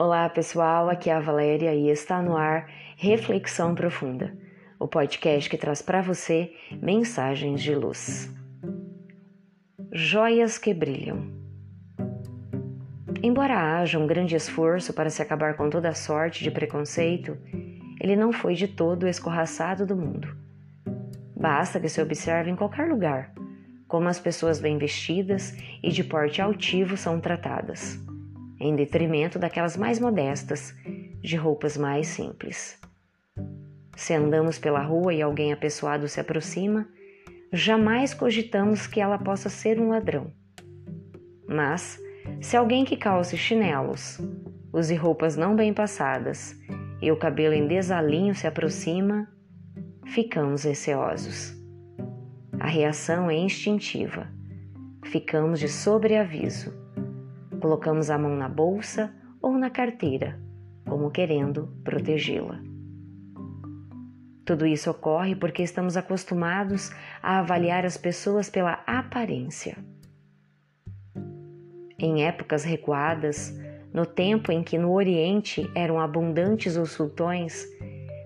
Olá pessoal, aqui é a Valéria e está no ar Reflexão Profunda, o podcast que traz para você mensagens de luz. Joias que brilham. Embora haja um grande esforço para se acabar com toda sorte de preconceito, ele não foi de todo escorraçado do mundo. Basta que se observe em qualquer lugar como as pessoas bem vestidas e de porte altivo são tratadas em detrimento daquelas mais modestas, de roupas mais simples. Se andamos pela rua e alguém apessoado se aproxima, jamais cogitamos que ela possa ser um ladrão. Mas, se alguém que calce chinelos, use roupas não bem passadas e o cabelo em desalinho se aproxima, ficamos receosos. A reação é instintiva. Ficamos de sobreaviso Colocamos a mão na bolsa ou na carteira, como querendo protegê-la. Tudo isso ocorre porque estamos acostumados a avaliar as pessoas pela aparência. Em épocas recuadas, no tempo em que no Oriente eram abundantes os sultões,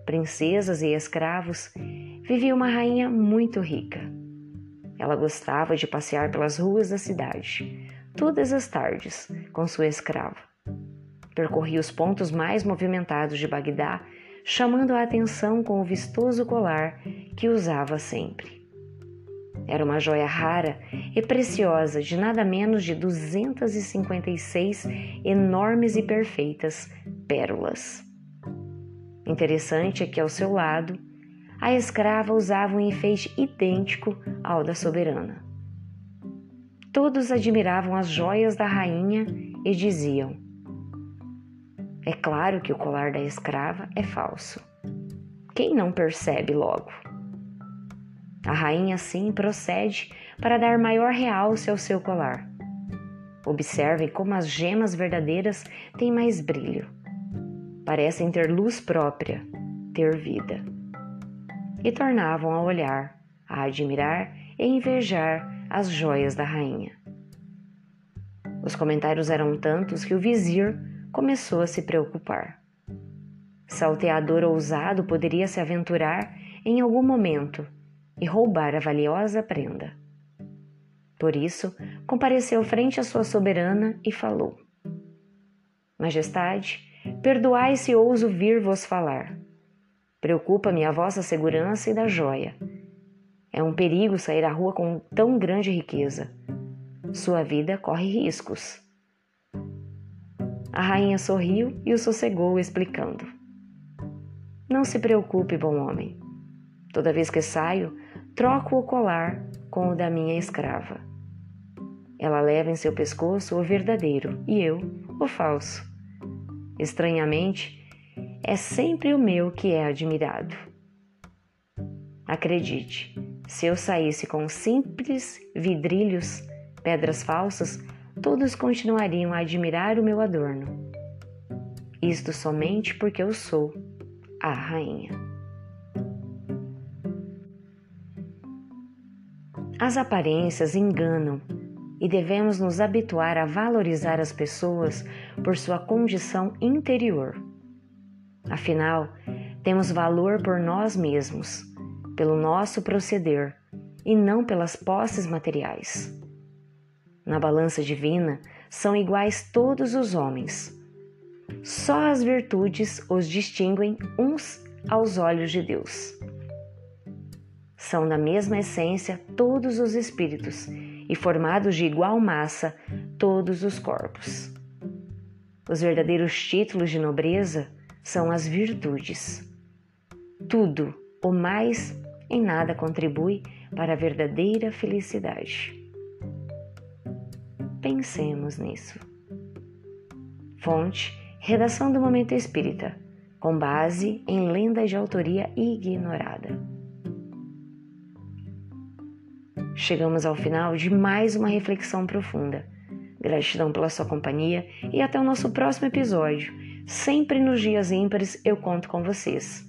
princesas e escravos, vivia uma rainha muito rica. Ela gostava de passear pelas ruas da cidade, todas as tardes com sua escrava. Percorria os pontos mais movimentados de Bagdá, chamando a atenção com o vistoso colar que usava sempre. Era uma joia rara e preciosa de nada menos de 256 enormes e perfeitas pérolas. Interessante é que ao seu lado, a escrava usava um enfeite idêntico ao da soberana. Todos admiravam as joias da rainha e diziam: É claro que o colar da escrava é falso. Quem não percebe logo? A rainha, assim, procede para dar maior realce ao seu colar. Observem como as gemas verdadeiras têm mais brilho. Parecem ter luz própria, ter vida. E tornavam a olhar, a admirar e invejar as joias da rainha. Os comentários eram tantos que o vizir começou a se preocupar. Salteador ousado poderia se aventurar em algum momento e roubar a valiosa prenda. Por isso, compareceu frente à sua soberana e falou: Majestade, perdoai se ouso vir vos falar. Preocupa-me a vossa segurança e da joia é um perigo sair à rua com tão grande riqueza. Sua vida corre riscos. A rainha sorriu e o sossegou, explicando: Não se preocupe, bom homem. Toda vez que saio, troco o colar com o da minha escrava. Ela leva em seu pescoço o verdadeiro e eu o falso. Estranhamente, é sempre o meu que é admirado. Acredite, se eu saísse com simples vidrilhos, pedras falsas, todos continuariam a admirar o meu adorno. Isto somente porque eu sou a rainha. As aparências enganam e devemos nos habituar a valorizar as pessoas por sua condição interior. Afinal, temos valor por nós mesmos pelo nosso proceder e não pelas posses materiais. Na balança divina são iguais todos os homens. Só as virtudes os distinguem uns aos olhos de Deus. São da mesma essência todos os espíritos e formados de igual massa todos os corpos. Os verdadeiros títulos de nobreza são as virtudes. Tudo o mais em nada contribui para a verdadeira felicidade. Pensemos nisso. Fonte: Redação do Momento Espírita, com base em lenda de autoria ignorada. Chegamos ao final de mais uma reflexão profunda. Gratidão pela sua companhia e até o nosso próximo episódio. Sempre nos dias ímpares eu conto com vocês.